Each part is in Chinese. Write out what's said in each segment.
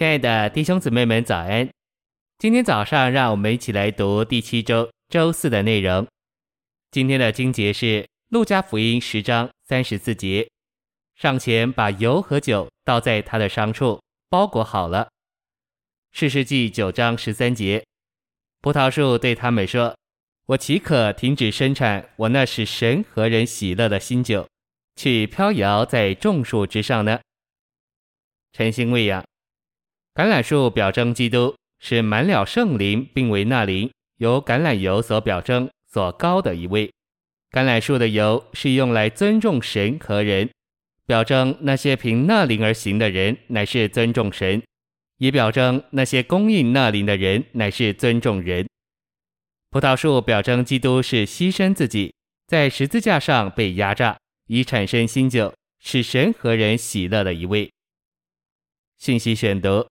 亲爱的弟兄姊妹们，早安！今天早上，让我们一起来读第七周周四的内容。今天的经节是《路加福音》十章三十四节：上前把油和酒倒在他的伤处，包裹好了。士师记九章十三节：葡萄树对他们说：“我岂可停止生产我那使神和人喜乐的新酒，去飘摇在众树之上呢？”晨星喂养。橄榄树表征基督，是满了圣灵，并为那灵由橄榄油所表征所膏的一位。橄榄树的油是用来尊重神和人，表征那些凭那灵而行的人乃是尊重神，也表征那些供应那灵的人乃是尊重人。葡萄树表征基督是牺牲自己，在十字架上被压榨，以产生新酒，使神和人喜乐的一位。信息选读。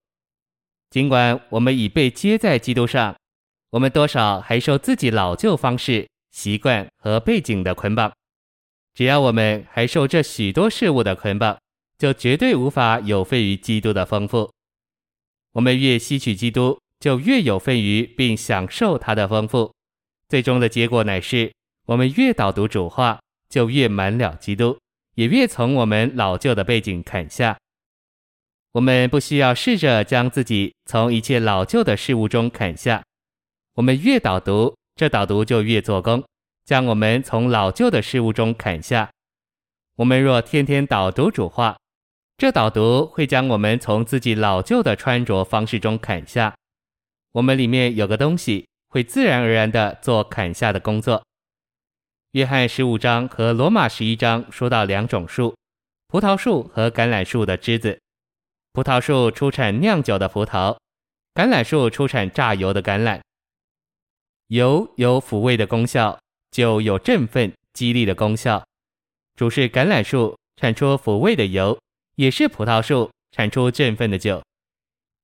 尽管我们已被接在基督上，我们多少还受自己老旧方式、习惯和背景的捆绑。只要我们还受这许多事物的捆绑，就绝对无法有份于基督的丰富。我们越吸取基督，就越有份于并享受他的丰富。最终的结果乃是，我们越导读主话，就越满了基督，也越从我们老旧的背景砍下。我们不需要试着将自己从一切老旧的事物中砍下。我们越导读，这导读就越做工，将我们从老旧的事物中砍下。我们若天天导读主话，这导读会将我们从自己老旧的穿着方式中砍下。我们里面有个东西会自然而然地做砍下的工作。约翰十五章和罗马十一章说到两种树：葡萄树和橄榄树的枝子。葡萄树出产酿酒的葡萄，橄榄树出产榨油的橄榄。油有抚慰的功效，酒有振奋、激励的功效。主是橄榄树，产出抚慰的油；也是葡萄树，产出振奋的酒。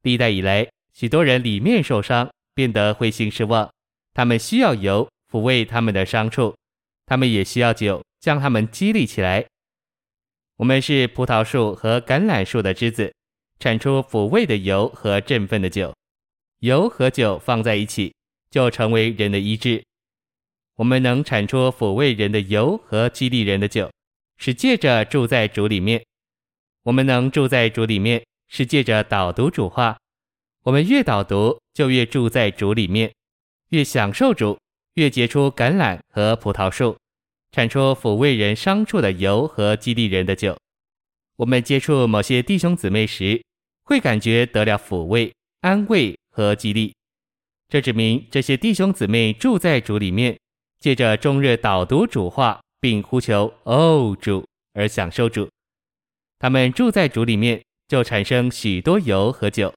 历代以来，许多人里面受伤，变得灰心失望，他们需要油抚慰他们的伤处，他们也需要酒将他们激励起来。我们是葡萄树和橄榄树的枝子。产出抚慰的油和振奋的酒，油和酒放在一起，就成为人的医治。我们能产出抚慰人的油和激励人的酒，是借着住在主里面。我们能住在主里面，是借着导读主话。我们越导读，就越住在主里面，越享受主，越结出橄榄和葡萄树，产出抚慰人伤处的油和激励人的酒。我们接触某些弟兄姊妹时，会感觉得了抚慰、安慰和激励。这指明这些弟兄姊妹住在主里面，借着终日导读主话，并呼求“哦，主”而享受主。他们住在主里面，就产生许多油和酒。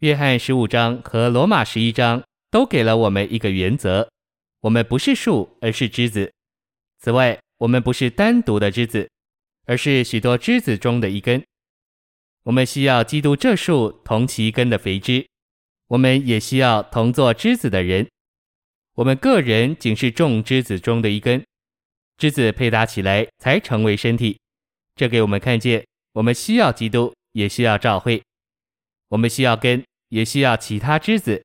约翰十五章和罗马十一章都给了我们一个原则：我们不是树，而是枝子。此外，我们不是单独的枝子。而是许多枝子中的一根，我们需要基督这树同其根的肥枝，我们也需要同作枝子的人。我们个人仅是众枝子中的一根，枝子配搭起来才成为身体。这给我们看见，我们需要基督，也需要教会。我们需要根，也需要其他枝子。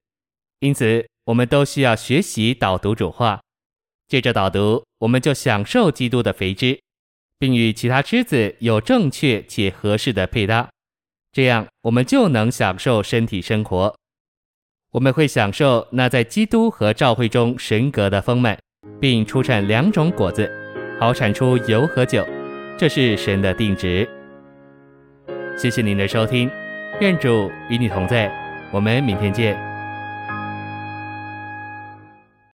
因此，我们都需要学习导读主话，借着导读，我们就享受基督的肥枝。并与其他枝子有正确且合适的配搭，这样我们就能享受身体生活。我们会享受那在基督和教会中神格的丰满，并出产两种果子，好产出油和酒。这是神的定旨。谢谢您的收听，愿主与你同在，我们明天见。